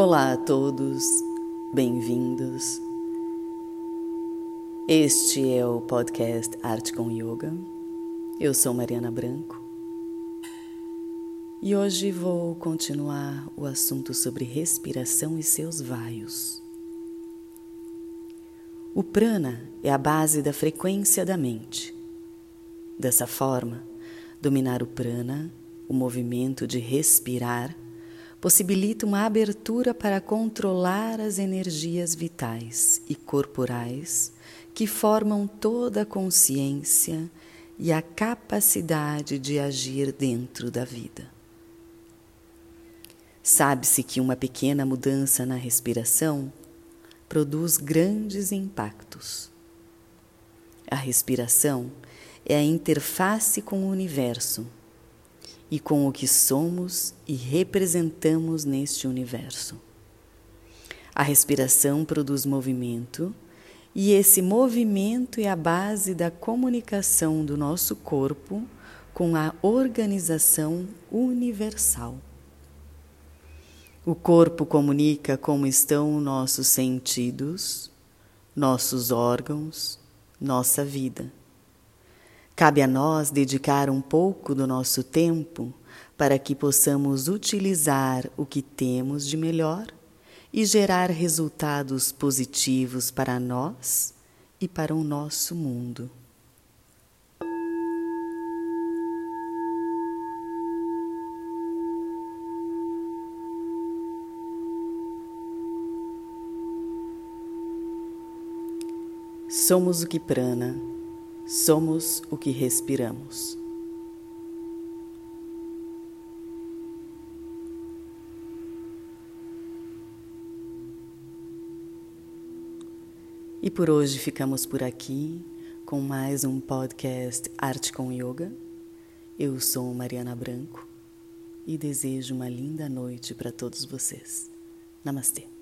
a todos, bem-vindos. Este é o podcast Arte com Yoga. Eu sou Mariana Branco e hoje vou continuar o assunto sobre respiração e seus vaios. O prana é a base da frequência da mente. Dessa forma, dominar o prana, o movimento de respirar, possibilita uma abertura para controlar as energias vitais e corporais que formam toda a consciência e a capacidade de agir dentro da vida. Sabe-se que uma pequena mudança na respiração produz grandes impactos. A respiração é a interface com o universo e com o que somos e representamos neste universo. A respiração produz movimento, e esse movimento é a base da comunicação do nosso corpo com a organização universal. O corpo comunica como estão nossos sentidos, nossos órgãos, nossa vida. Cabe a nós dedicar um pouco do nosso tempo para que possamos utilizar o que temos de melhor e gerar resultados positivos para nós e para o nosso mundo. Somos o que prana Somos o que respiramos. E por hoje ficamos por aqui com mais um podcast Arte com Yoga. Eu sou Mariana Branco e desejo uma linda noite para todos vocês. Namastê.